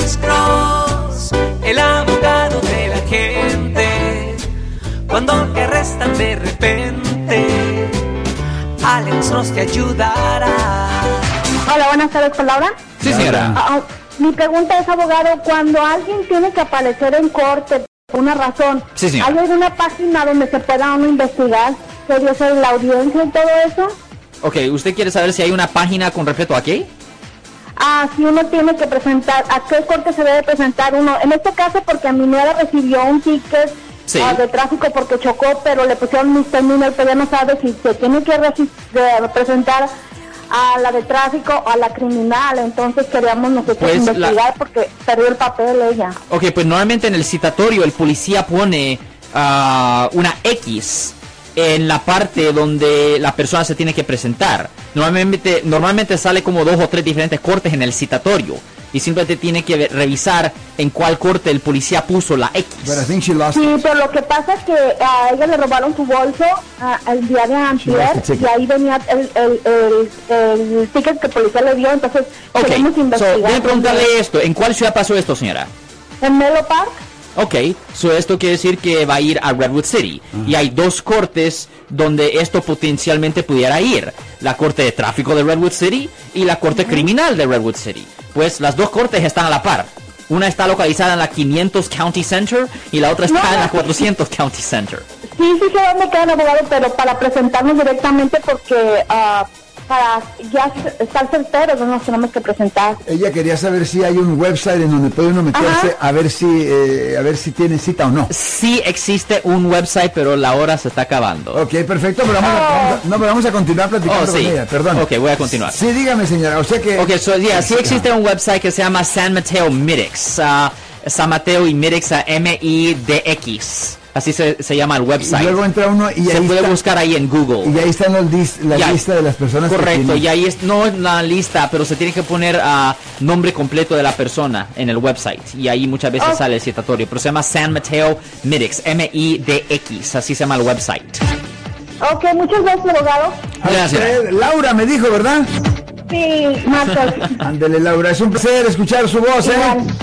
Alex Cross, el abogado de la gente. Cuando te arrestan de repente, Alex Cross te ayudará. Hola, buenas tardes, con Laura. Sí, señora. Ah, ah, mi pregunta es, abogado, cuando alguien tiene que aparecer en corte por una razón, Sí, señora. ¿hay alguna página donde se pueda uno investigar sería ser la audiencia y todo eso? Ok, ¿usted quiere saber si hay una página con respecto a qué? Ah, si uno tiene que presentar, ¿a qué corte se debe presentar uno? En este caso, porque mi nuera recibió un ticket Sí. ah, de tráfico porque chocó, pero le pusieron misdemeanor, pero ya no sabe si se tiene que presentar a la de tráfico o a la criminal. Entonces queríamos nosotros Pues, la- investigar porque perdió el papel ella. Ok, pues normalmente en el citatorio el policía pone ah, una X en la parte donde la persona se tiene que presentar. Normalmente, normalmente sale como dos o tres diferentes cortes en el citatorio. Y simplemente tiene que revisar en cuál corte el policía puso la X. But I think she lost Sí, it. pero lo que pasa es que a ella le robaron su bolso ah, el día de ticket. y ahí venía el, el, el, el ticket que el policía le dio, entonces Ok, queremos so, investigar. déjeme preguntarle esto. ¿En cuál ciudad pasó esto, señora? ¿En Melo Park? Ok, so esto quiere decir que va a ir a Redwood City. Y hay dos cortes donde esto potencialmente pudiera ir. La corte de tráfico de Redwood City y la corte criminal de Redwood City. Pues las dos cortes están a la par. Una está localizada en la 500 County Center y la otra está No, en la no. 400 County Center. Sí, sí sé dónde queda el abogado, pero para presentarnos directamente porque ah, para ya estar certeros no nos tenemos que presentar. Ella quería saber si hay un website en donde puede uno meterse a ver si eh, a ver si tiene cita o no. Sí existe un website, pero la hora se está acabando. Ok, perfecto, pero vamos, a, vamos a- no, pero vamos a continuar platicando Oh, sí. con ella, perdón. Ok, voy a continuar. Sí, dígame señora, o sea que... Ok, so, yeah, sí existe un website que se llama San Mateo Midix. ah, San Mateo y Midix, ah, M-I-D-X. Así se, se llama el Y website. luego entra uno y se ahí, puede está, buscar ahí en Google. y ahí están los dis- la Ya. lista de las personas que Correcto, y ahí es, no es la lista, pero se tiene que poner ah, nombre completo de la persona en el website. Y ahí muchas veces Oh. sale el citatorio. Pero se llama San Mateo Midix, M-I-D-X. Así se llama el website. Ok, muchas gracias, abogado. Gracias. usted, Laura me dijo, ¿verdad? Sí, Marta. Ándele, Laura, es un placer escuchar su voz, ¿eh? Igual.